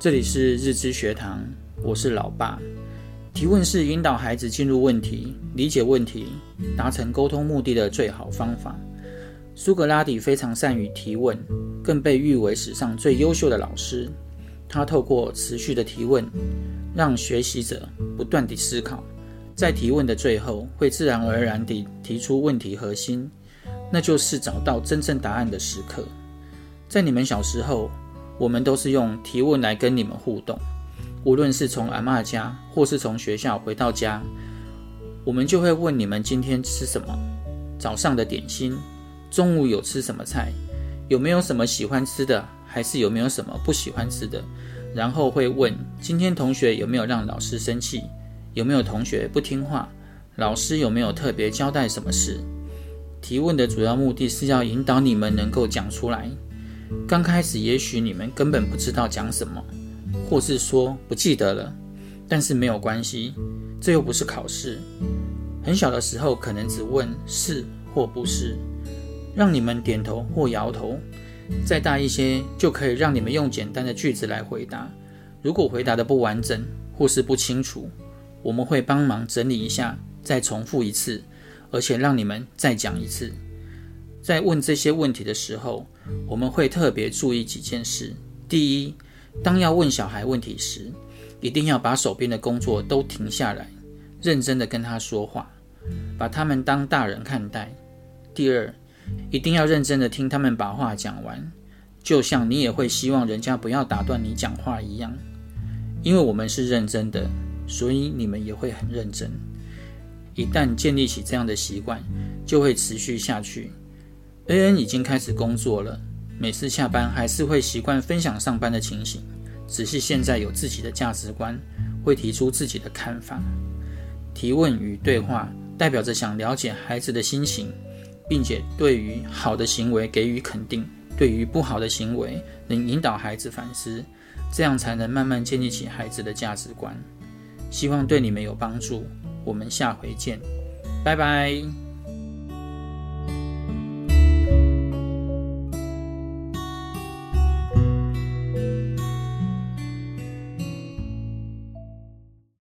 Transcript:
这里是日知学堂，我是老爸。提问是引导孩子进入问题、理解问题、达成沟通目的的最好方法。苏格拉底非常善于提问，更被誉为史上最优秀的老师。他透过持续的提问，让学习者不断地思考，在提问的最后，会自然而然地提出问题核心，那就是找到真正答案的时刻。在你们小时候，我们都是用提问来跟你们互动，无论是从阿嬷家，或是从学校回到家，我们就会问你们今天吃什么，早上的点心，中午有吃什么菜，有没有什么喜欢吃的，还是有没有什么不喜欢吃的？然后会问今天同学有没有让老师生气，有没有同学不听话，老师有没有特别交代什么事？提问的主要目的是要引导你们能够讲出来。刚开始也许你们根本不知道讲什么，或是说不记得了，但是没有关系，这又不是考试。很小的时候可能只问是或不是。让你们点头或摇头，再大一些就可以让你们用简单的句子来回答。如果回答的不完整或是不清楚，我们会帮忙整理一下，再重复一次，而且让你们再讲一次。在问这些问题的时候，我们会特别注意几件事。第一，当要问小孩问题时，一定要把手边的工作都停下来，认真的跟他说话，把他们当大人看待。第二，一定要认真的听他们把话讲完，就像你也会希望人家不要打断你讲话一样。因为我们是认真的，所以你们也会很认真。一旦建立起这样的习惯，就会持续下去。A.N 已经开始工作了，每次下班还是会习惯分享上班的情形，只是现在有自己的价值观，会提出自己的看法。提问与对话代表着想了解孩子的心情。并且对于好的行为给予肯定，对于不好的行为能引导孩子反思，这样才能慢慢建立起孩子的价值观。希望对你们有帮助。我们下回见，拜拜。